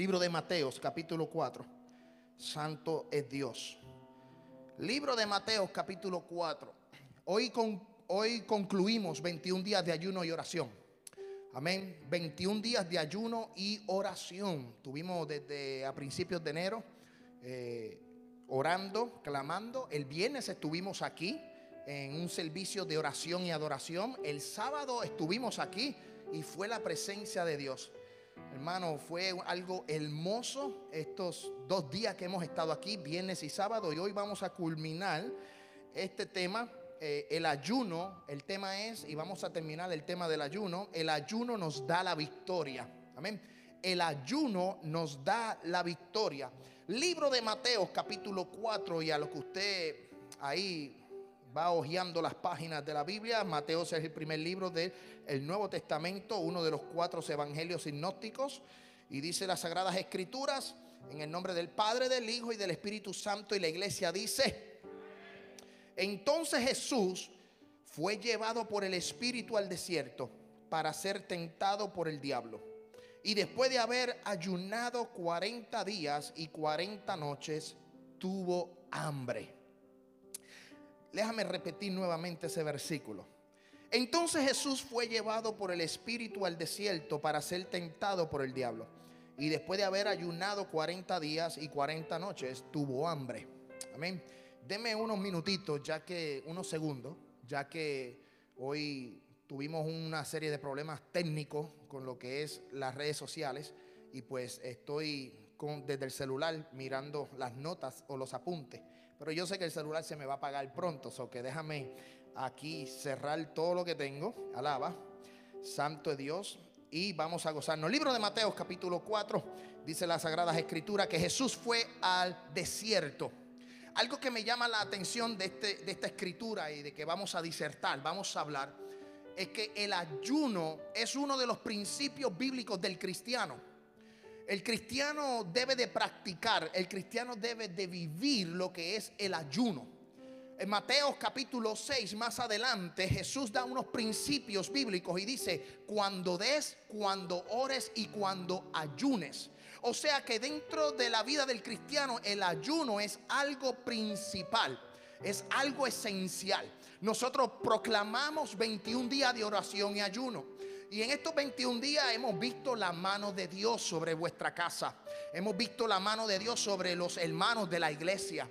Libro de Mateos, capítulo 4. Santo es Dios. Libro de Mateos, capítulo 4. Hoy, con, hoy concluimos 21 días de ayuno y oración. Amén. 21 días de ayuno y oración. Tuvimos desde a principios de enero eh, orando, clamando. El viernes estuvimos aquí en un servicio de oración y adoración. El sábado estuvimos aquí y fue la presencia de Dios. Hermano, fue algo hermoso estos dos días que hemos estado aquí, viernes y sábado, y hoy vamos a culminar este tema, eh, el ayuno. El tema es, y vamos a terminar el tema del ayuno, el ayuno nos da la victoria. Amén. El ayuno nos da la victoria. Libro de Mateo, capítulo 4, y a lo que usted ahí va hojeando las páginas de la Biblia. Mateo es el primer libro del Nuevo Testamento, uno de los cuatro evangelios sinópticos. Y dice las Sagradas Escrituras, en el nombre del Padre, del Hijo y del Espíritu Santo. Y la iglesia dice, entonces Jesús fue llevado por el Espíritu al desierto para ser tentado por el diablo. Y después de haber ayunado 40 días y 40 noches, tuvo hambre. Déjame repetir nuevamente ese versículo. Entonces Jesús fue llevado por el Espíritu al desierto para ser tentado por el diablo. Y después de haber ayunado 40 días y 40 noches, tuvo hambre. Amén. Deme unos minutitos, ya que, unos segundos, ya que hoy tuvimos una serie de problemas técnicos con lo que es las redes sociales. Y pues estoy con, desde el celular mirando las notas o los apuntes. Pero yo sé que el celular se me va a apagar pronto, so que déjame aquí cerrar todo lo que tengo. Alaba. Santo es Dios. Y vamos a gozarnos. Libro de Mateo, capítulo 4, dice las Sagradas Escrituras que Jesús fue al desierto. Algo que me llama la atención de, este, de esta escritura y de que vamos a disertar, vamos a hablar, es que el ayuno es uno de los principios bíblicos del cristiano. El cristiano debe de practicar, el cristiano debe de vivir lo que es el ayuno. En Mateo capítulo 6, más adelante, Jesús da unos principios bíblicos y dice, cuando des, cuando ores y cuando ayunes. O sea que dentro de la vida del cristiano el ayuno es algo principal, es algo esencial. Nosotros proclamamos 21 días de oración y ayuno. Y en estos 21 días hemos visto la mano de Dios sobre vuestra casa. Hemos visto la mano de Dios sobre los hermanos de la iglesia.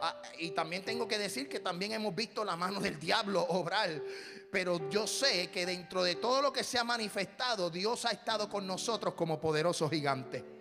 Ah, y también tengo que decir que también hemos visto la mano del diablo obrar. Pero yo sé que dentro de todo lo que se ha manifestado, Dios ha estado con nosotros como poderoso gigante.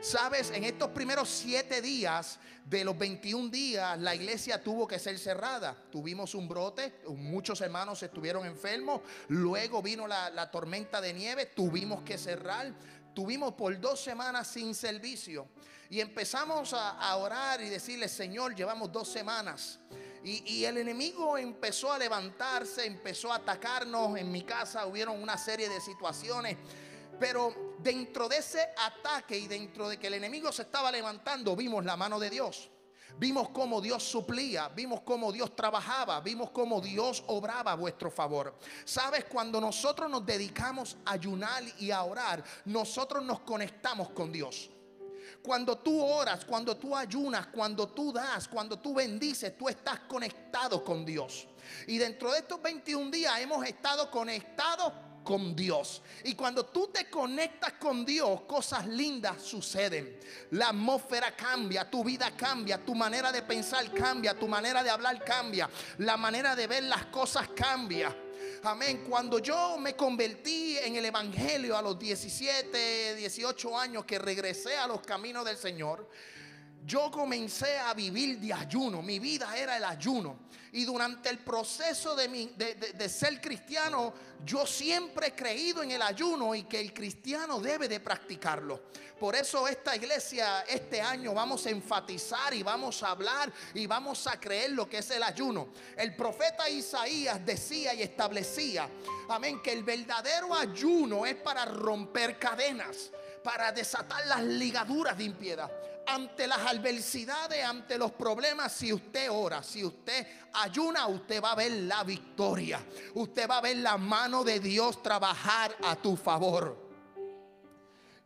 Sabes, en estos primeros siete días de los 21 días, la iglesia tuvo que ser cerrada. Tuvimos un brote, muchos hermanos estuvieron enfermos. Luego vino la, tormenta de nieve, tuvimos que cerrar. Tuvimos por dos semanas sin servicio. Y empezamos a, orar y decirle, Señor, llevamos dos semanas. Y, y, el enemigo empezó a levantarse, empezó a atacarnos. En mi casa hubieron una serie de situaciones pero dentro de ese ataque y dentro de que el enemigo se estaba levantando, vimos la mano de Dios. Vimos cómo Dios suplía, vimos cómo Dios trabajaba, vimos cómo Dios obraba a vuestro favor. Sabes, cuando nosotros nos dedicamos a ayunar y a orar, nosotros nos conectamos con Dios. Cuando tú oras, cuando tú ayunas, cuando tú das, cuando tú bendices, tú estás conectado con Dios. Y dentro de estos 21 días hemos estado conectados con Dios. Y cuando tú te conectas con Dios, cosas lindas suceden. La atmósfera cambia, tu vida cambia, tu manera de pensar cambia, tu manera de hablar cambia, la manera de ver las cosas cambia. Amén. Cuando yo me convertí en el Evangelio a los 17, 18 años que regresé a los caminos del Señor, yo comencé a vivir de ayuno. Mi vida era el ayuno. Y durante el proceso de, mi, de, ser cristiano, yo siempre he creído en el ayuno y que el cristiano debe de practicarlo. Por eso esta iglesia este año vamos a enfatizar y vamos a hablar y vamos a creer lo que es el ayuno. El profeta Isaías decía y establecía, amén, que el verdadero ayuno es para romper cadenas, para desatar las ligaduras de impiedad ante las adversidades, ante los problemas, si usted ora, si usted ayuna, usted va a ver la victoria. Usted va a ver la mano de Dios trabajar a tu favor.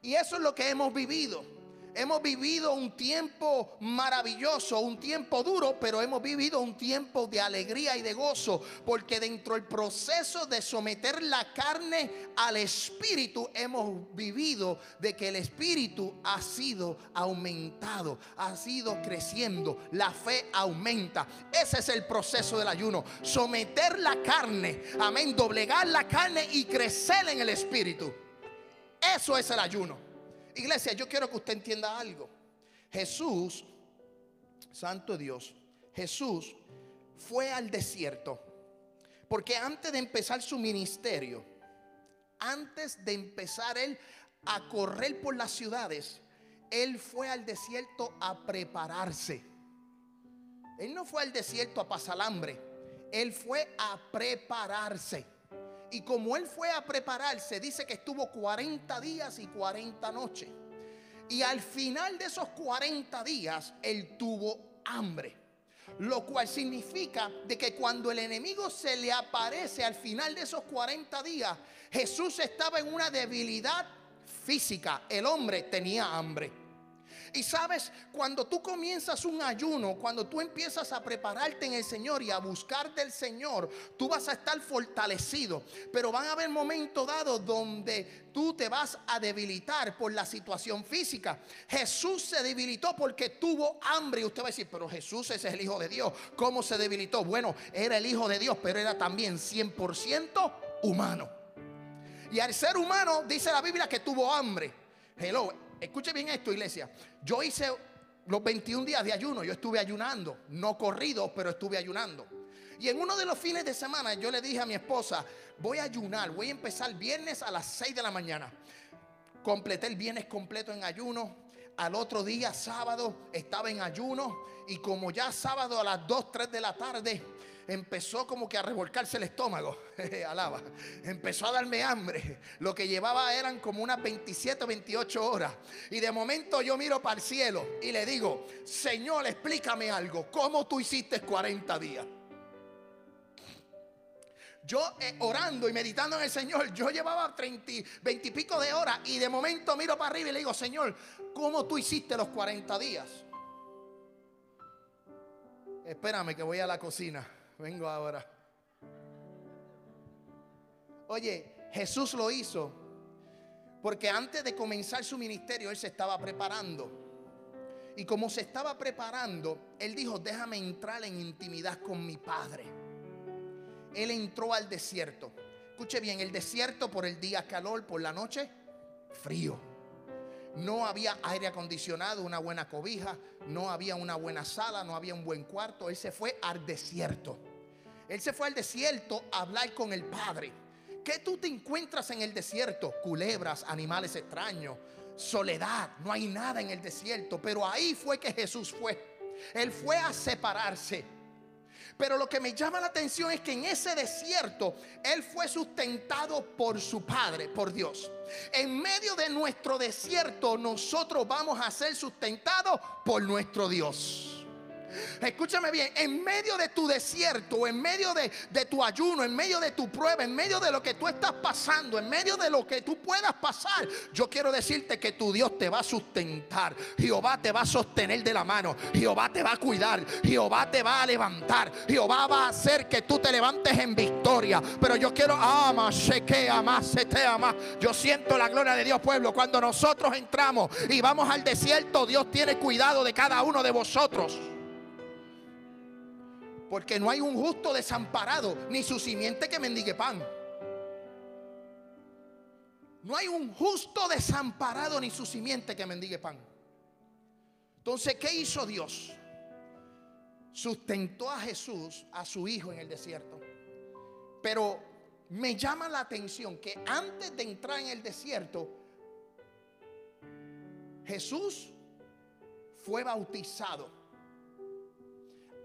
Y eso es lo que hemos vivido. Hemos vivido un tiempo maravilloso, un tiempo duro, pero hemos vivido un tiempo de alegría y de gozo, porque dentro del proceso de someter la carne al espíritu, hemos vivido de que el espíritu ha sido aumentado, ha sido creciendo, la fe aumenta. Ese es el proceso del ayuno, someter la carne, amén, doblegar la carne y crecer en el espíritu. Eso es el ayuno. Iglesia, yo quiero que usted entienda algo. Jesús, Santo Dios, Jesús fue al desierto. Porque antes de empezar su ministerio, antes de empezar él a correr por las ciudades, él fue al desierto a prepararse. Él no fue al desierto a pasar hambre, él fue a prepararse. Y como él fue a prepararse, dice que estuvo 40 días y 40 noches. Y al final de esos 40 días, él tuvo hambre. Lo cual significa de que cuando el enemigo se le aparece al final de esos 40 días, Jesús estaba en una debilidad física. El hombre tenía hambre. Y sabes, cuando tú comienzas un ayuno, cuando tú empiezas a prepararte en el Señor y a buscar del Señor, tú vas a estar fortalecido. Pero van a haber momentos dados donde tú te vas a debilitar por la situación física. Jesús se debilitó porque tuvo hambre. Y usted va a decir, pero Jesús es el Hijo de Dios. ¿Cómo se debilitó? Bueno, era el Hijo de Dios, pero era también 100% humano. Y al ser humano, dice la Biblia que tuvo hambre. Hello, escuche bien esto, iglesia. Yo hice los 21 días de ayuno, yo estuve ayunando, no corrido, pero estuve ayunando. Y en uno de los fines de semana yo le dije a mi esposa, voy a ayunar, voy a empezar viernes a las 6 de la mañana. Completé el viernes completo en ayuno. Al otro día, sábado, estaba en ayuno. Y como ya sábado a las 2, 3 de la tarde, empezó como que a revolcarse el estómago. Alaba. Empezó a darme hambre. Lo que llevaba eran como unas 27 o 28 horas. Y de momento yo miro para el cielo y le digo, Señor, explícame algo. ¿Cómo tú hiciste 40 días? Yo eh, orando y meditando en el Señor, yo llevaba 30, 20 y pico de horas y de momento miro para arriba y le digo, Señor, ¿cómo tú hiciste los 40 días? Espérame que voy a la cocina. Vengo ahora. Oye, Jesús lo hizo porque antes de comenzar su ministerio, Él se estaba preparando. Y como se estaba preparando, Él dijo, déjame entrar en intimidad con mi Padre. Él entró al desierto. Escuche bien, el desierto por el día calor, por la noche frío. No había aire acondicionado, una buena cobija, no había una buena sala, no había un buen cuarto. Él se fue al desierto. Él se fue al desierto a hablar con el Padre. ¿Qué tú te encuentras en el desierto? Culebras, animales extraños, soledad. No hay nada en el desierto. Pero ahí fue que Jesús fue. Él fue a separarse. Pero lo que me llama la atención es que en ese desierto Él fue sustentado por su Padre, por Dios. En medio de nuestro desierto nosotros vamos a ser sustentados por nuestro Dios. Escúchame bien, en medio de tu desierto, en medio de, tu ayuno, en medio de tu prueba, en medio de lo que tú estás pasando, en medio de lo que tú puedas pasar, yo quiero decirte que tu Dios te va a sustentar. Jehová te va a sostener de la mano. Jehová te va a cuidar. Jehová te va a levantar. Jehová va a hacer que tú te levantes en victoria. Pero yo quiero, ama, se que ama, se te ama. Yo siento la gloria de Dios, pueblo. Cuando nosotros entramos y vamos al desierto, Dios tiene cuidado de cada uno de vosotros. Porque no hay un justo desamparado, ni su simiente que mendigue pan. No hay un justo desamparado, ni su simiente que mendigue pan. Entonces, ¿qué hizo Dios? Sustentó a Jesús, a su hijo en el desierto. Pero me llama la atención que antes de entrar en el desierto, Jesús fue bautizado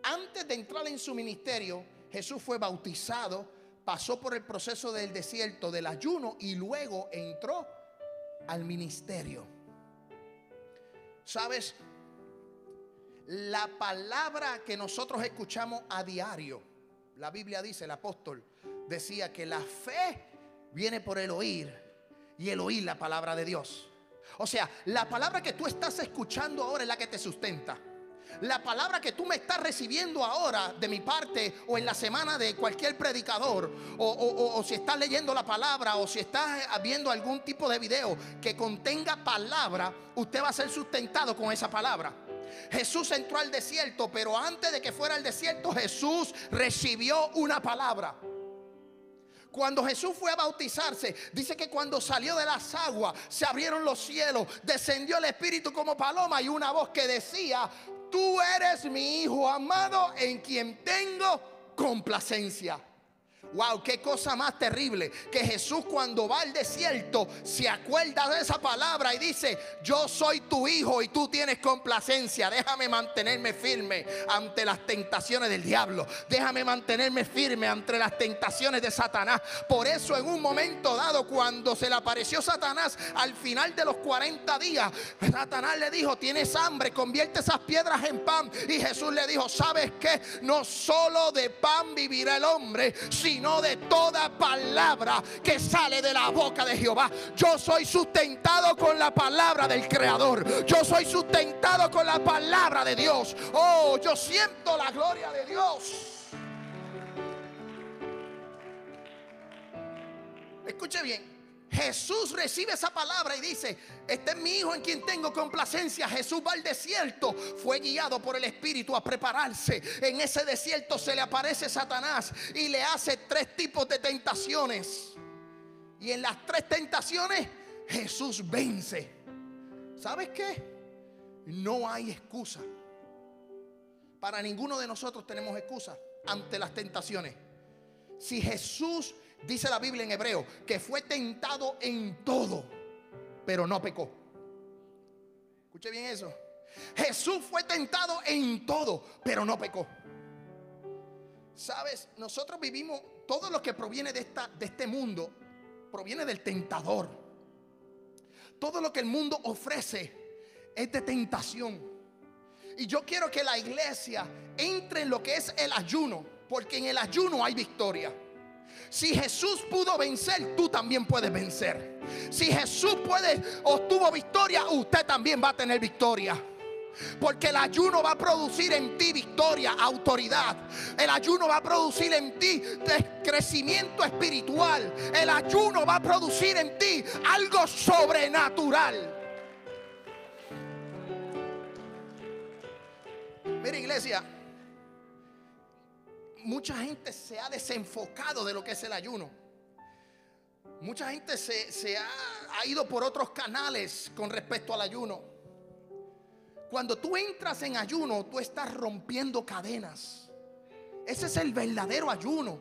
antes de entrar en su ministerio, Jesús fue bautizado, pasó por el proceso del desierto, del ayuno y luego entró al ministerio. ¿Sabes? La palabra que nosotros escuchamos a diario, la Biblia dice, el apóstol decía que la fe viene por el oír y el oír la palabra de Dios. O sea, la palabra que tú estás escuchando ahora es la que te sustenta. La palabra que tú me estás recibiendo ahora de mi parte o en la semana de cualquier predicador o, si estás leyendo la palabra o si estás viendo algún tipo de video que contenga palabra, usted va a ser sustentado con esa palabra. Jesús entró al desierto, pero antes de que fuera al desierto, Jesús recibió una palabra. Cuando Jesús fue a bautizarse, dice que cuando salió de las aguas, se abrieron los cielos, descendió el Espíritu como paloma y una voz que decía, tú eres mi hijo amado en quien tengo complacencia. Wow, qué cosa más terrible. Que Jesús cuando va al desierto se acuerda de esa palabra y dice, yo soy tu hijo y tú tienes complacencia. Déjame mantenerme firme ante las tentaciones del diablo. Déjame mantenerme firme ante las tentaciones de Satanás. Por eso en un momento dado, cuando se le apareció Satanás al final de los 40 días, Satanás le dijo, tienes hambre, convierte esas piedras en pan. Y Jesús le dijo, ¿sabes qué? No solo de pan vivirá el hombre, sino de toda palabra que sale de la boca de Jehová. Yo soy sustentado con la palabra del Creador. Yo soy sustentado con la palabra de Dios. Oh, yo siento la gloria de Dios. Escuche bien. Jesús recibe esa palabra y dice, este es mi hijo en quien tengo complacencia. Jesús va al desierto, fue guiado por el Espíritu a prepararse. En ese desierto se le aparece Satanás y le hace tres tipos de tentaciones. Y en las tres tentaciones Jesús vence. ¿Sabes qué? No hay excusa. Para ninguno de nosotros tenemos excusa ante las tentaciones. Si Jesús dice la Biblia en hebreo, que fue tentado en todo, pero no pecó. Escuche bien eso. Jesús fue tentado en todo, pero no pecó. Sabes, nosotros vivimos, todo lo que proviene de, esta, de este mundo, proviene del tentador. Todo lo que el mundo ofrece es de tentación. Y yo quiero que la iglesia entre en lo que es el ayuno, porque en el ayuno hay victoria. Si Jesús pudo vencer, tú también puedes vencer. Si Jesús puede obtuvo victoria, usted también va a tener victoria. Porque el ayuno va a producir en ti victoria, autoridad. El ayuno va a producir en ti crecimiento espiritual. El ayuno va a producir en ti algo sobrenatural. Mira iglesia, mucha gente se ha desenfocado de lo que es el ayuno. Mucha gente se, ha, ido por otros canales con respecto al ayuno. Cuando tú entras en ayuno, tú estás rompiendo cadenas. Ese es el verdadero ayuno.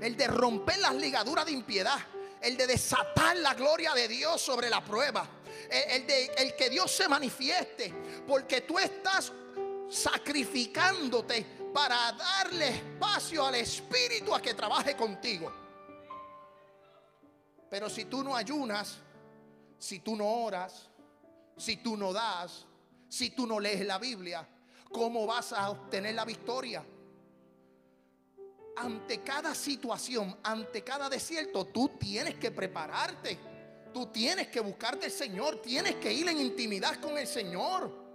El de romper las ligaduras de impiedad. El de desatar la gloria de Dios sobre la prueba. El, de, el que Dios se manifieste. Porque tú estás sacrificándote para darle espacio al Espíritu a que trabaje contigo. Pero si tú no ayunas, si tú no oras, si tú no das, si tú no lees la Biblia, cómo vas a obtener la victoria. Ante cada situación, ante cada desierto, tú tienes que prepararte. Tú tienes que buscarte al Señor, tienes que ir en intimidad con el Señor.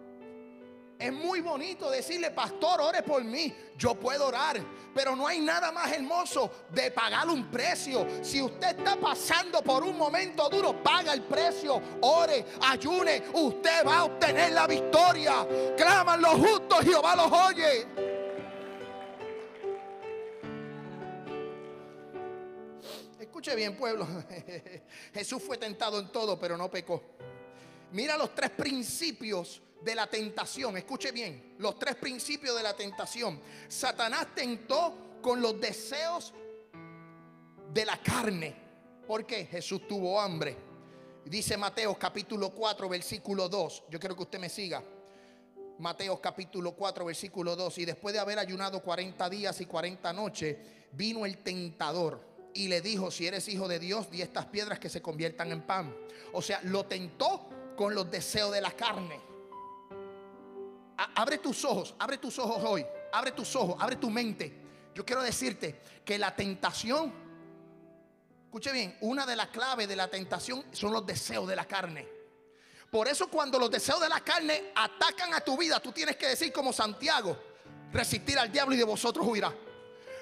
Es muy bonito decirle, pastor, ore por mí. Yo puedo orar, pero no hay nada más hermoso de pagar un precio. Si usted está pasando por un momento duro, paga el precio. Ore, ayune, usted va a obtener la victoria. Claman los justos, Jehová los oye. Escuche bien, pueblo. Jesús fue tentado en todo, pero no pecó. Mira los tres principios de la tentación. Escuche bien, los tres principios de la tentación. Satanás tentó con los deseos de la carne. ¿Por qué? Jesús tuvo hambre. Dice Mateo capítulo 4, versículo 2. Yo quiero que usted me siga. Mateo capítulo 4, versículo 2. Y después de haber ayunado 40 días y 40 noches, vino el tentador y le dijo, si eres hijo de Dios, di estas piedras que se conviertan en pan. O sea, lo tentó con los deseos de la carne abre tus ojos, abre tus ojos hoy, abre tus ojos, abre tu mente. Yo quiero decirte que la tentación, escuche bien, una de las claves de la tentación son los deseos de la carne. Por eso cuando los deseos de la carne atacan a tu vida, tú tienes que decir como Santiago, resistir al diablo y de vosotros huirá.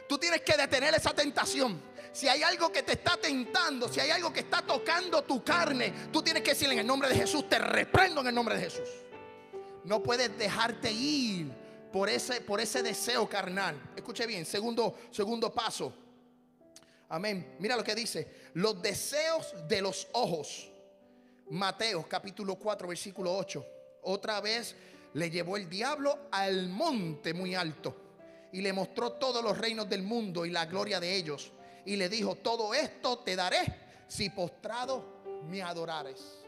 Tú tienes que detener esa tentación. Si hay algo que te está tentando, si hay algo que está tocando tu carne, tú tienes que decir en el nombre de Jesús, te reprendo en el nombre de Jesús. No puedes dejarte ir por ese, por ese deseo carnal. Escuche bien, segundo, segundo paso. Amén. Mira lo que dice. Los deseos de los ojos. Mateo capítulo 4 versículo 8. Otra vez le llevó el diablo al monte muy alto y le mostró todos los reinos del mundo y la gloria de ellos. Y le dijo, todo esto te daré si postrado me adorares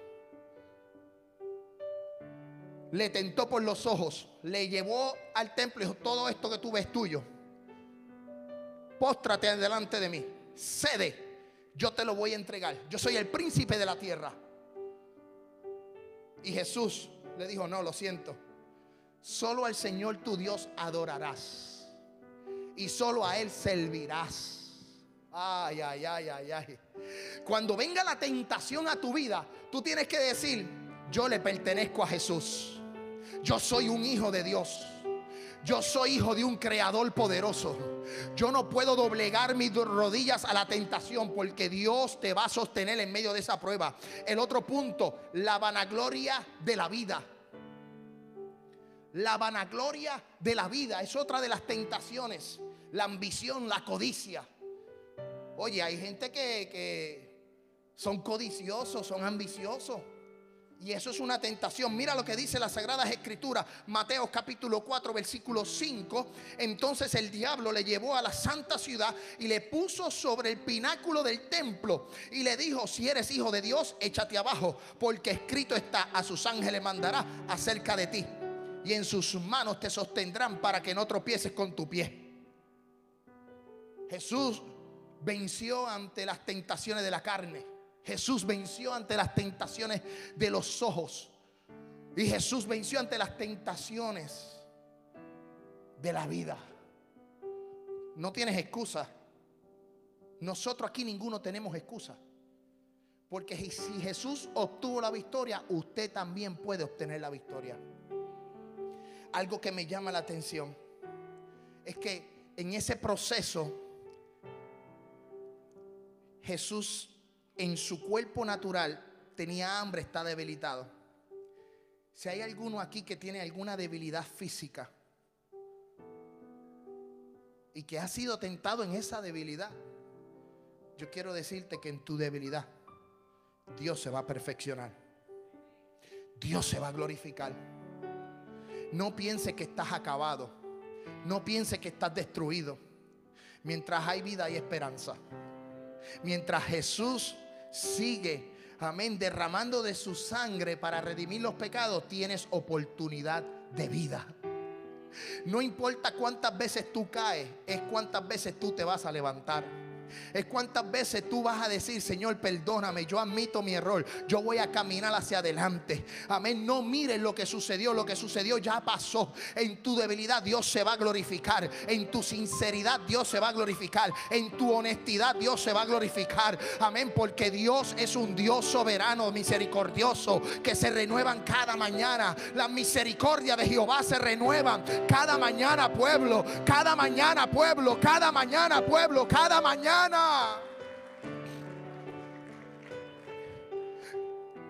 le tentó por los ojos, le llevó al templo y dijo, todo esto que tú ves tuyo, póstrate delante de mí, cede, yo te lo voy a entregar, yo soy el príncipe de la tierra. Y Jesús le dijo, no, lo siento, solo al Señor tu Dios adorarás y solo a Él servirás. Ay, ay, ay, ay, ay. Cuando venga la tentación a tu vida, tú tienes que decir, yo le pertenezco a Jesús. Yo soy un hijo de Dios. Yo soy hijo de un creador poderoso. Yo no puedo doblegar mis rodillas a la tentación porque Dios te va a sostener en medio de esa prueba. El otro punto, la vanagloria de la vida. La vanagloria de la vida es otra de las tentaciones. La ambición, la codicia. Oye, hay gente que, que son codiciosos, son ambiciosos. Y eso es una tentación. Mira lo que dice las Sagradas Escrituras, Mateo capítulo 4, versículo 5. Entonces el diablo le llevó a la santa ciudad y le puso sobre el pináculo del templo y le dijo, si eres hijo de Dios, échate abajo, porque escrito está, a sus ángeles mandará acerca de ti. Y en sus manos te sostendrán para que no tropieces con tu pie. Jesús venció ante las tentaciones de la carne. Jesús venció ante las tentaciones de los ojos. Y Jesús venció ante las tentaciones de la vida. No tienes excusa. Nosotros aquí ninguno tenemos excusa. Porque si Jesús obtuvo la victoria, usted también puede obtener la victoria. Algo que me llama la atención es que en ese proceso Jesús en su cuerpo natural tenía hambre, está debilitado. Si hay alguno aquí que tiene alguna debilidad física y que ha sido tentado en esa debilidad, yo quiero decirte que en tu debilidad Dios se va a perfeccionar. Dios se va a glorificar. No piense que estás acabado. No piense que estás destruido. Mientras hay vida hay esperanza. Mientras Jesús sigue, amén, derramando de su sangre para redimir los pecados, tienes oportunidad de vida. No importa cuántas veces tú caes, es cuántas veces tú te vas a levantar. Es cuántas veces tú vas a decir, Señor, perdóname, yo admito mi error, yo voy a caminar hacia adelante. Amén. No mires lo que sucedió, lo que sucedió ya pasó. En tu debilidad Dios se va a glorificar. En tu sinceridad Dios se va a glorificar. En tu honestidad Dios se va a glorificar. Amén. Porque Dios es un Dios soberano, misericordioso, que se renuevan cada mañana. La misericordia de Jehová se renuevan cada mañana, pueblo. Cada mañana, pueblo. Cada mañana, pueblo. Cada mañana.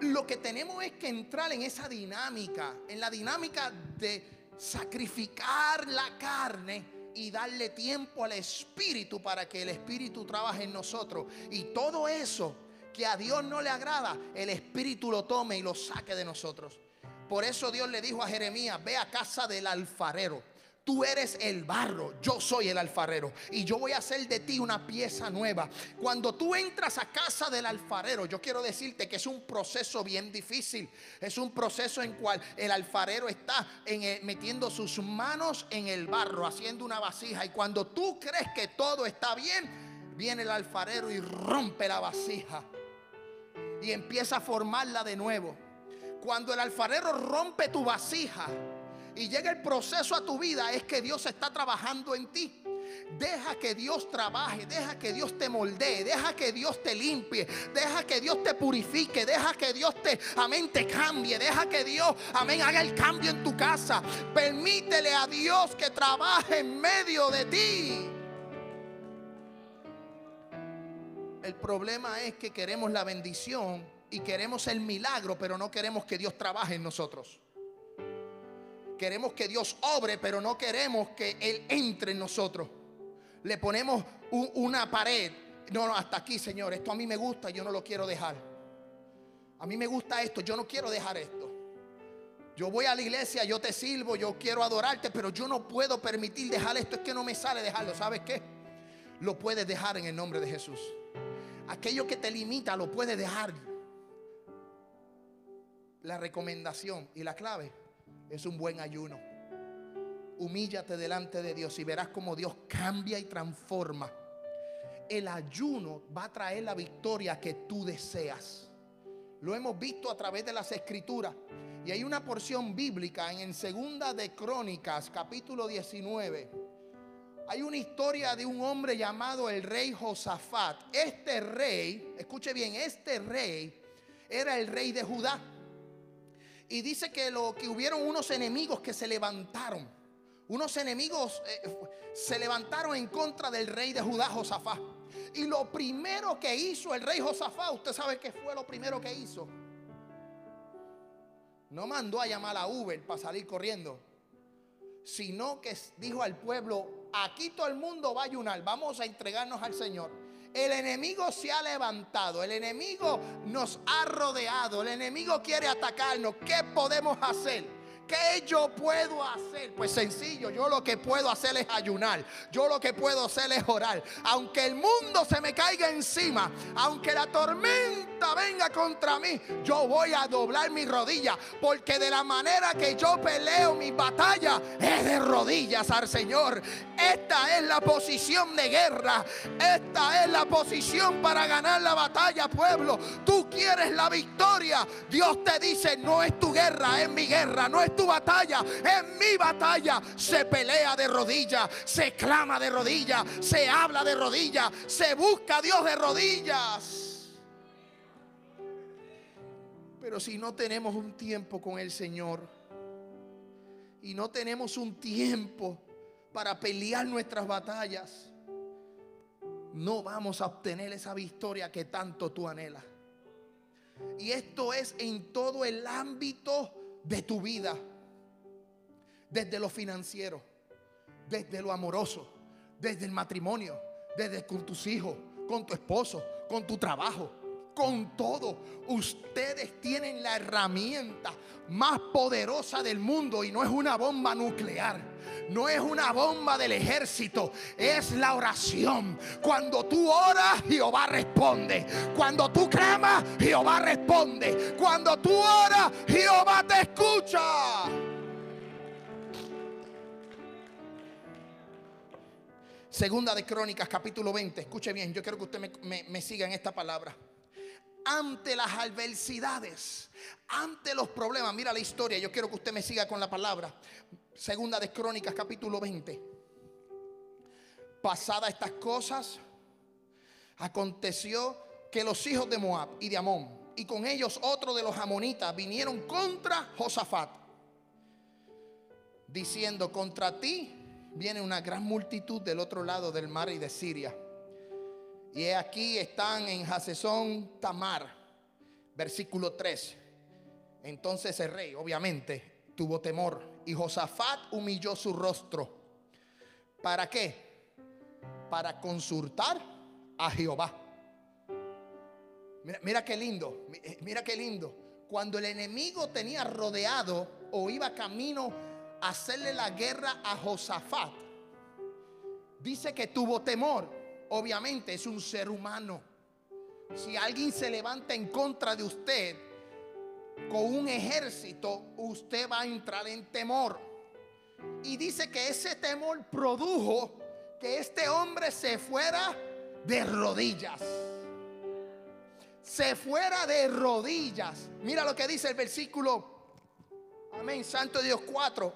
Lo que tenemos es que entrar en esa dinámica, en la dinámica de sacrificar la carne y darle tiempo al Espíritu para que el Espíritu trabaje en nosotros. Y todo eso que a Dios no le agrada, el Espíritu lo tome y lo saque de nosotros. Por eso Dios le dijo a Jeremías, ve a casa del alfarero Tú eres el barro, yo soy el alfarero y yo voy a hacer de ti una pieza nueva. Cuando tú entras a casa del alfarero, yo quiero decirte que es un proceso bien difícil. Es un proceso en cual el alfarero está metiendo sus manos en el barro, haciendo una vasija. Y cuando tú crees que todo está bien, viene el alfarero y rompe la vasija y empieza a formarla de nuevo. Cuando el alfarero rompe tu vasija, y llega el proceso a tu vida, es que Dios está trabajando en ti. Deja que Dios trabaje, deja que Dios te moldee, deja que Dios te limpie, deja que Dios te purifique, deja que Dios te, amén, te cambie, deja que Dios, amén, haga el cambio en tu casa. Permítele a Dios que trabaje en medio de ti. El problema es que queremos la bendición y queremos el milagro, pero no queremos que Dios trabaje en nosotros. Queremos que Dios obre, pero no queremos que Él entre en nosotros. Le ponemos una pared. No, no, hasta aquí, Señor. Esto a mí me gusta, yo no lo quiero dejar. A mí me gusta esto, yo no quiero dejar esto. Yo voy a la iglesia, yo te sirvo, yo quiero adorarte, pero yo no puedo permitir dejar esto. Es que no me sale dejarlo. ¿Sabes qué? Lo puedes dejar en el nombre de Jesús. Aquello que te limita, lo puedes dejar. La recomendación y la clave es un buen ayuno. Humíllate delante de Dios y verás cómo Dios cambia y transforma. El ayuno va a traer la victoria que tú deseas. Lo hemos visto a través de las escrituras. Y hay una porción bíblica en, Segunda de Crónicas, capítulo 19. Hay una historia de un hombre llamado el rey Josafat. Este rey, escuche bien, este rey era el rey de Judá. Y dice que, lo, que hubieron unos enemigos que se levantaron. Unos enemigos eh, se levantaron en contra del rey de Judá, Josafá. Y lo primero que hizo el rey Josafá, usted sabe qué fue lo primero que hizo. No mandó a llamar a Uber para salir corriendo, sino que dijo al pueblo, aquí todo el mundo va a ayunar, vamos a entregarnos al Señor. El enemigo se ha levantado, el enemigo nos ha rodeado, el enemigo quiere atacarnos. ¿Qué podemos hacer? ¿Qué yo puedo hacer? Pues sencillo, yo lo que puedo hacer es ayunar. Yo lo que puedo hacer es orar. Aunque el mundo se me caiga encima, aunque la tormenta venga contra mí, yo voy a doblar mi rodilla. Porque de la manera que yo peleo mi batalla es de rodillas al Señor. Esta es la posición de guerra. Esta es la posición para ganar la batalla, pueblo. Tú quieres la victoria. Dios te dice, no es tu guerra, es mi guerra. No es tu batalla, en mi batalla. Se pelea de rodillas, se clama de rodillas, se habla de rodillas, se busca a Dios de rodillas. Pero si no tenemos un tiempo con el Señor y no tenemos un tiempo para pelear nuestras batallas, no vamos a obtener esa victoria que tanto tú anhelas. Y esto es en todo el ámbito de tu vida. Desde lo financiero, desde lo amoroso, desde el matrimonio, desde con tus hijos, con tu esposo, con tu trabajo, con todo. Ustedes tienen la herramienta más poderosa del mundo y no es una bomba nuclear no es una bomba del ejército, es la oración. Cuando tú oras, Jehová responde. Cuando tú clamas, Jehová responde. Cuando tú oras, Jehová te escucha. Segunda de Crónicas, capítulo 20. Escuche bien, yo quiero que usted me, me- me siga en esta palabra. Ante las adversidades, ante los problemas, mira la historia, yo quiero que usted me siga con la palabra. Segunda de Crónicas, capítulo 20. Pasadas estas cosas, aconteció que los hijos de Moab y de Amón, y con ellos otro de los amonitas, vinieron contra Josafat, diciendo, contra ti viene una gran multitud del otro lado del mar y de Siria. Y aquí están en Hasesón Tamar, versículo 3. Entonces el rey, obviamente, tuvo temor y Josafat humilló su rostro. ¿Para qué? Para consultar a Jehová. Mira, mira qué lindo, eh, mira qué lindo. Cuando el enemigo tenía rodeado o iba camino a hacerle la guerra a Josafat, dice que tuvo temor. Obviamente es un ser humano. Si alguien se levanta en contra de usted con un ejército, usted va a entrar en temor. Y dice que ese temor produjo que este hombre se fuera de rodillas. Se fuera de rodillas. Mira lo que dice el versículo. Amén. Santo Dios 4.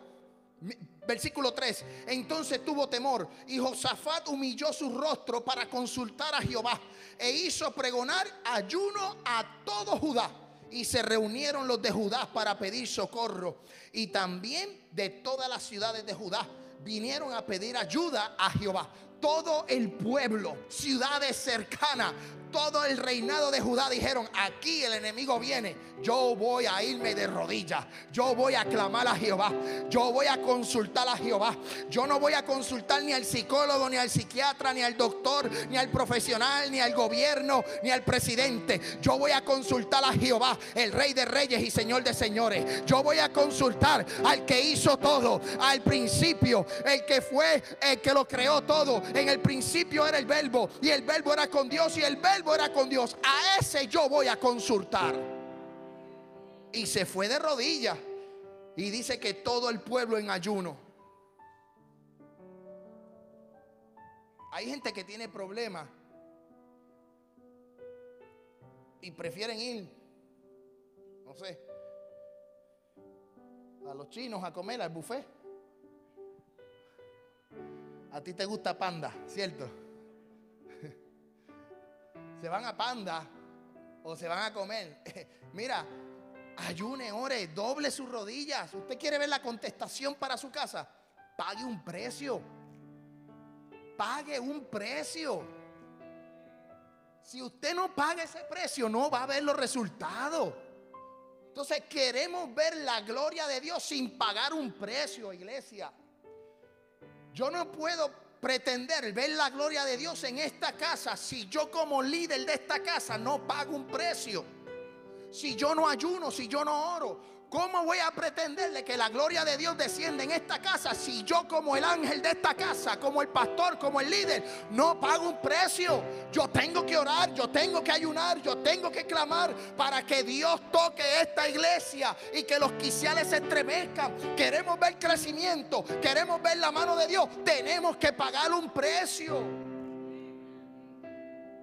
Versículo 3. Entonces tuvo temor y Josafat humilló su rostro para consultar a Jehová e hizo pregonar ayuno a todo Judá. Y se reunieron los de Judá para pedir socorro. Y también de todas las ciudades de Judá vinieron a pedir ayuda a Jehová. Todo el pueblo, ciudades cercanas, todo el reinado de Judá dijeron, aquí el enemigo viene, yo voy a irme de rodillas, yo voy a clamar a Jehová, yo voy a consultar a Jehová, yo no voy a consultar ni al psicólogo, ni al psiquiatra, ni al doctor, ni al profesional, ni al gobierno, ni al presidente, yo voy a consultar a Jehová, el rey de reyes y señor de señores, yo voy a consultar al que hizo todo, al principio, el que fue, el que lo creó todo, en el principio era el verbo y el verbo era con Dios y el verbo era con Dios, a ese yo voy a consultar. Y se fue de rodillas. Y dice que todo el pueblo en ayuno. Hay gente que tiene problemas. Y prefieren ir, no sé, a los chinos a comer al buffet. A ti te gusta panda, ¿cierto? Se van a panda o se van a comer. Mira, ayune, ore, doble sus rodillas. ¿Usted quiere ver la contestación para su casa? Pague un precio. Pague un precio. Si usted no paga ese precio, no va a ver los resultados. Entonces queremos ver la gloria de Dios sin pagar un precio, iglesia. Yo no puedo pretender ver la gloria de Dios en esta casa si yo como líder de esta casa no pago un precio. Si yo no ayuno, si yo no oro. ¿Cómo voy a pretenderle que la gloria de Dios descienda en esta casa si yo como el ángel de esta casa, como el pastor, como el líder, no pago un precio? Yo tengo que orar, yo tengo que ayunar, yo tengo que clamar para que Dios toque esta iglesia y que los quiciales se estremezcan. Queremos ver crecimiento, queremos ver la mano de Dios. Tenemos que pagar un precio.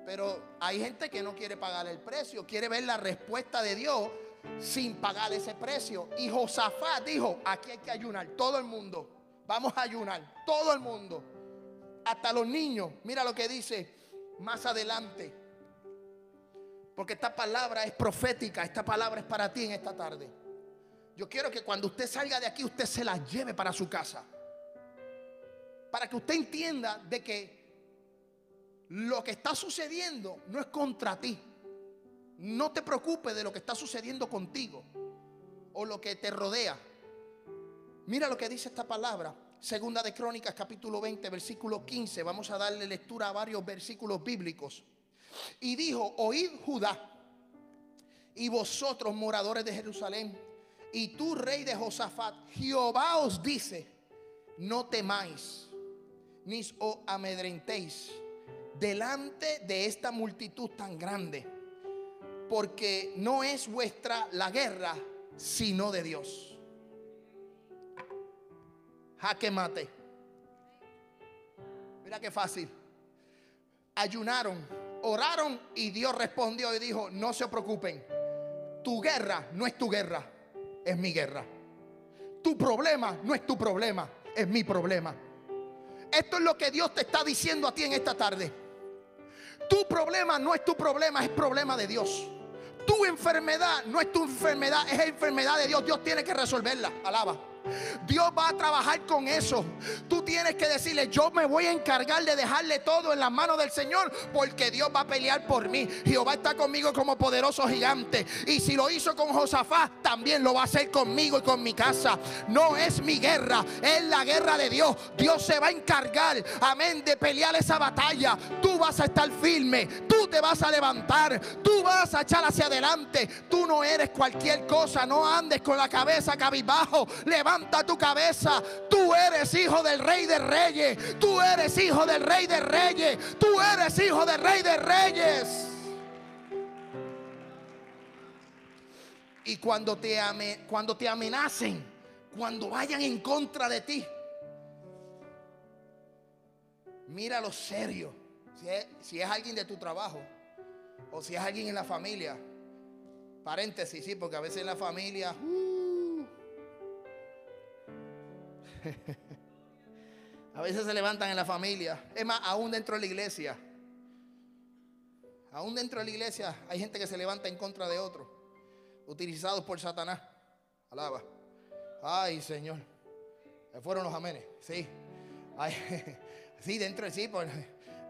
Pero hay gente que no quiere pagar el precio, quiere ver la respuesta de Dios sin pagar ese precio. Y Josafat dijo, aquí hay que ayunar, todo el mundo. Vamos a ayunar, todo el mundo. Hasta los niños. Mira lo que dice más adelante. Porque esta palabra es profética, esta palabra es para ti en esta tarde. Yo quiero que cuando usted salga de aquí, usted se la lleve para su casa. Para que usted entienda de que lo que está sucediendo no es contra ti. No te preocupes de lo que está sucediendo contigo o lo que te rodea. Mira lo que dice esta palabra. Segunda de Crónicas capítulo 20 versículo 15. Vamos a darle lectura a varios versículos bíblicos. Y dijo, oíd Judá y vosotros moradores de Jerusalén y tú rey de Josafat, Jehová os dice, no temáis ni os amedrentéis delante de esta multitud tan grande, porque no es vuestra la guerra, sino de Dios. Jaque mate. Mira qué fácil. Ayunaron, oraron y Dios respondió y dijo, no se preocupen. Tu guerra no es tu guerra, es mi guerra. Tu problema no es tu problema, es mi problema. Esto es lo que Dios te está diciendo a ti en esta tarde. Tu problema no es tu problema, es problema de Dios. Tu enfermedad no es tu enfermedad, es enfermedad de Dios. Dios tiene que resolverla. Alaba. Dios va a trabajar con eso. Tú tienes que decirle, yo me voy a encargar de dejarle todo en las manos del Señor, porque Dios va a pelear por mí. Jehová está conmigo como poderoso gigante. Y si lo hizo con Josafat, también lo va a hacer conmigo y con mi casa. No es mi guerra, es la guerra de Dios. Dios se va a encargar, amén, de pelear esa batalla. Tú vas a estar firme, tú te vas a levantar, tú vas a echar hacia adelante. Tú no eres cualquier cosa, no andes con la cabeza cabizbajo. Levanta levanta tu cabeza. Tú eres hijo del rey de reyes. Tú eres hijo del rey de reyes. Tú eres hijo del rey de reyes. Y cuando te, ame, cuando te amenacen, cuando vayan en contra de ti, mira lo serio. Si es, si es alguien de tu trabajo o si es alguien en la familia, paréntesis, sí, porque a veces en la familia... Uh, A veces se levantan en la familia. Es más, aún dentro de la iglesia. Aún dentro de la iglesia hay gente que se levanta en contra de otro. Utilizados por Satanás. Alaba. Ay, Señor. fueron los amenes. Sí. sí, dentro de sí. Pues,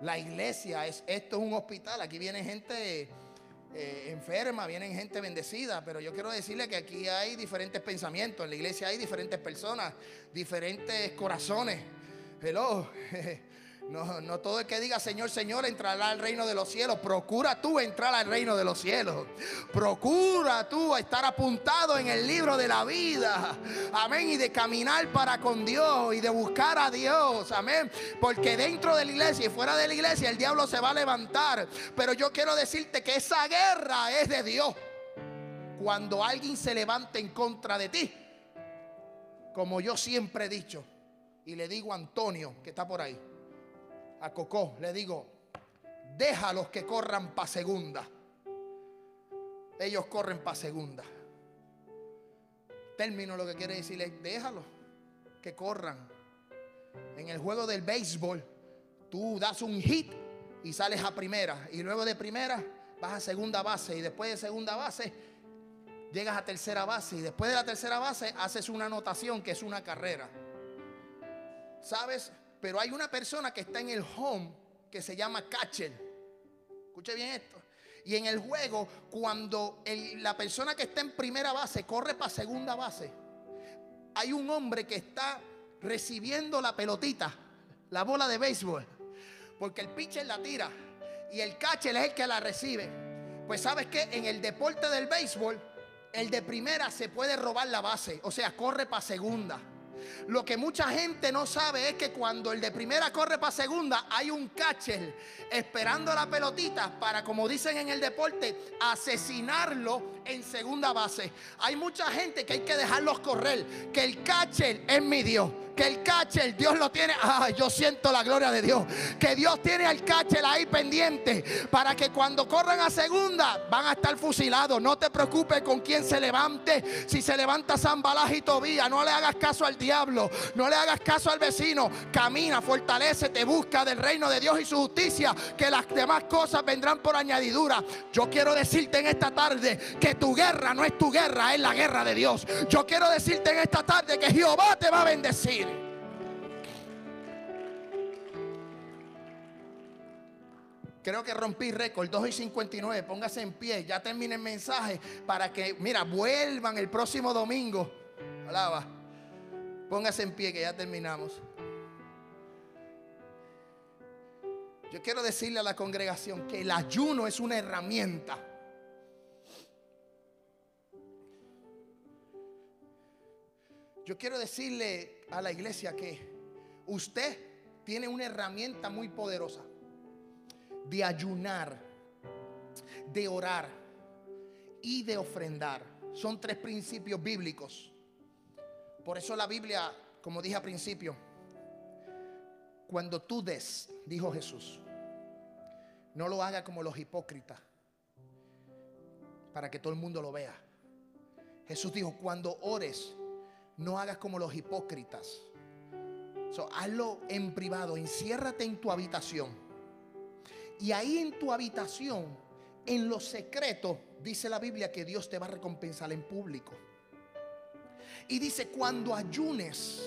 la iglesia es esto es un hospital. Aquí viene gente eh, enferma, vienen gente bendecida, pero yo quiero decirle que aquí hay diferentes pensamientos, en la iglesia hay diferentes personas, diferentes corazones. Hello. No, no todo el que diga Señor, Señor entrará al reino de los cielos. Procura tú entrar al reino de los cielos. Procura tú estar apuntado en el libro de la vida. Amén. Y de caminar para con Dios y de buscar a Dios. Amén. Porque dentro de la iglesia y fuera de la iglesia el diablo se va a levantar. Pero yo quiero decirte que esa guerra es de Dios. Cuando alguien se levante en contra de ti. Como yo siempre he dicho. Y le digo a Antonio que está por ahí a Cocó, le digo, déjalos que corran para segunda. Ellos corren para segunda. Término lo que quiere decirle, déjalos que corran. En el juego del béisbol, tú das un hit y sales a primera. Y luego de primera vas a segunda base. Y después de segunda base llegas a tercera base. Y después de la tercera base haces una anotación que es una carrera. ¿Sabes? Pero hay una persona que está en el home que se llama catcher. Escuche bien esto. Y en el juego, cuando la persona que está en primera base corre para segunda base, hay un hombre que está recibiendo la pelotita, la bola de béisbol. Porque el pitcher la tira y el catcher es el que la recibe. Pues sabes que en el deporte del béisbol, el de primera se puede robar la base, o sea, corre para segunda. Lo que mucha gente no sabe es que cuando el de primera corre para segunda, hay un catcher esperando la pelotita para, como dicen en el deporte, asesinarlo en segunda base. Hay mucha gente que hay que dejarlos correr, que el catcher es mi Dios que el catcher Dios lo tiene. Ay, yo siento la gloria de Dios. Que Dios tiene al catcher ahí pendiente para que cuando corran a segunda van a estar fusilados. No te preocupes con quién se levante. Si se levanta San y Tobía, no le hagas caso al diablo. No le hagas caso al vecino. Camina, fortalece, te busca del reino de Dios y su justicia. Que las demás cosas vendrán por añadidura. Yo quiero decirte en esta tarde que tu guerra no es tu guerra, es la guerra de Dios. Yo quiero decirte en esta tarde que Jehová te va a bendecir. Creo que rompí récord, 2 y 59. Póngase en pie, ya terminé el mensaje para que, mira, vuelvan el próximo domingo. Alaba. Póngase en pie que ya terminamos. Yo quiero decirle a la congregación que el ayuno es una herramienta. Yo quiero decirle a la iglesia que usted tiene una herramienta muy poderosa de ayunar, de orar y de ofrendar. Son tres principios bíblicos. Por eso la Biblia, como dije al principio, cuando tú des, dijo Jesús, no lo haga como los hipócritas, para que todo el mundo lo vea. Jesús dijo, cuando ores, no hagas como los hipócritas. hazlo en privado, enciérrate en tu habitación. Y ahí en tu habitación, en lo secreto, dice la Biblia que Dios te va a recompensar en público. Y dice, cuando ayunes,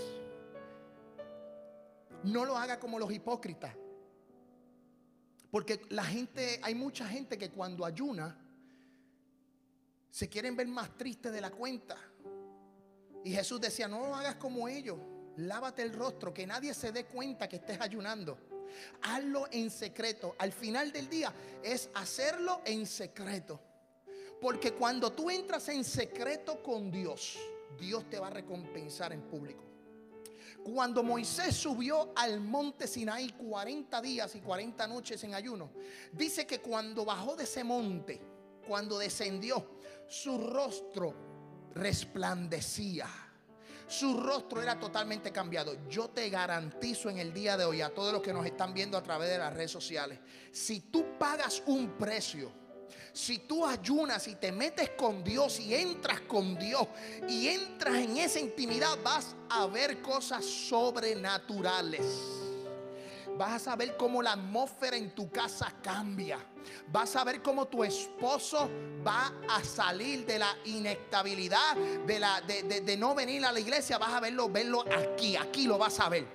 no lo haga como los hipócritas. Porque la gente, hay mucha gente que cuando ayuna, se quieren ver más tristes de la cuenta. Y Jesús decía, no lo hagas como ellos. Lávate el rostro, que nadie se dé cuenta que estés ayunando. Hazlo en secreto. Al final del día es hacerlo en secreto. Porque cuando tú entras en secreto con Dios, Dios te va a recompensar en público. Cuando Moisés subió al monte Sinaí 40 días y 40 noches en ayuno, dice que cuando bajó de ese monte, cuando descendió, su rostro resplandecía. Su rostro era totalmente cambiado. Yo te garantizo en el día de hoy a todos los que nos están viendo a través de las redes sociales, si tú pagas un precio, si tú ayunas y te metes con Dios y entras con Dios y entras en esa intimidad, vas a ver cosas sobrenaturales. Vas a ver cómo la atmósfera en tu casa cambia. Vas a ver cómo tu esposo va a salir de la inestabilidad, de, la, de, de no venir a la iglesia. Vas a verlo, verlo aquí, aquí lo vas a ver.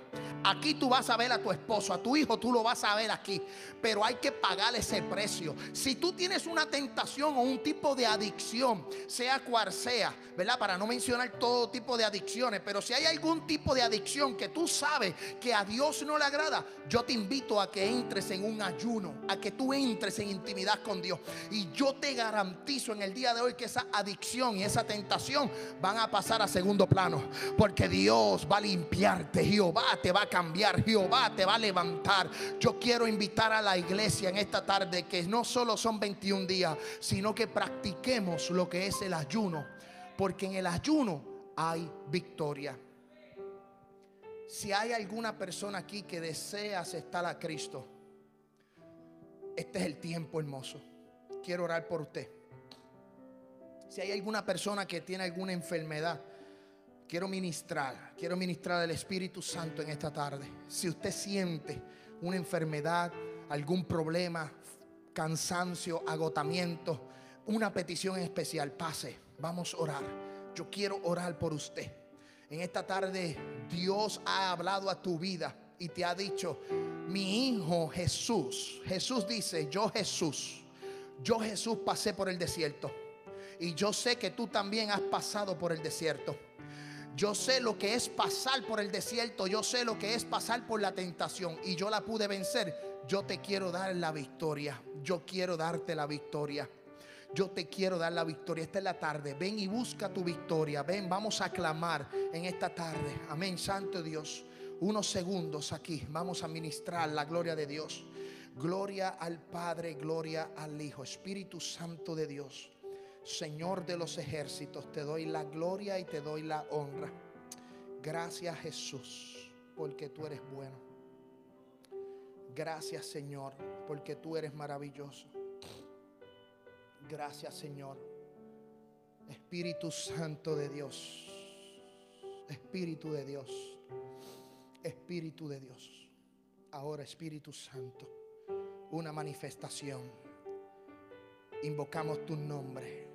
Aquí tú vas a ver a tu esposo, a tu hijo, tú lo vas a ver aquí. Pero hay que pagar ese precio. Si tú tienes una tentación o un tipo de adicción, sea cual sea, ¿verdad? Para no mencionar todo tipo de adicciones, pero si hay algún tipo de adicción que tú sabes que a Dios no le agrada, yo te invito a que entres en un ayuno, a que tú entres en intimidad con Dios. Y yo te garantizo en el día de hoy que esa adicción y esa tentación van a pasar a segundo plano. Porque Dios va a limpiarte, Jehová te va a cambiar, Jehová te va a levantar. Yo quiero invitar a la iglesia en esta tarde que no solo son 21 días, sino que practiquemos lo que es el ayuno, porque en el ayuno hay victoria. Si hay alguna persona aquí que desea aceptar a Cristo, este es el tiempo hermoso. Quiero orar por usted. Si hay alguna persona que tiene alguna enfermedad, quiero ministrar, quiero ministrar el Espíritu Santo en esta tarde. Si usted siente una enfermedad, algún problema, cansancio, agotamiento, una petición especial, pase, vamos a orar. Yo quiero orar por usted. En esta tarde Dios ha hablado a tu vida y te ha dicho, mi hijo Jesús, Jesús dice, yo Jesús, yo Jesús pasé por el desierto. Y yo sé que tú también has pasado por el desierto. Yo sé lo que es pasar por el desierto. Yo sé lo que es pasar por la tentación. Y yo la pude vencer. Yo te quiero dar la victoria. Yo quiero darte la victoria. Yo te quiero dar la victoria. Esta es la tarde. Ven y busca tu victoria. Ven, vamos a clamar en esta tarde. Amén, Santo Dios. Unos segundos aquí. Vamos a ministrar la gloria de Dios. Gloria al Padre, gloria al Hijo. Espíritu Santo de Dios. Señor de los ejércitos, te doy la gloria y te doy la honra. Gracias Jesús, porque tú eres bueno. Gracias Señor, porque tú eres maravilloso. Gracias Señor. Espíritu Santo de Dios. Espíritu de Dios. Espíritu de Dios. Ahora Espíritu Santo. Una manifestación. Invocamos tu nombre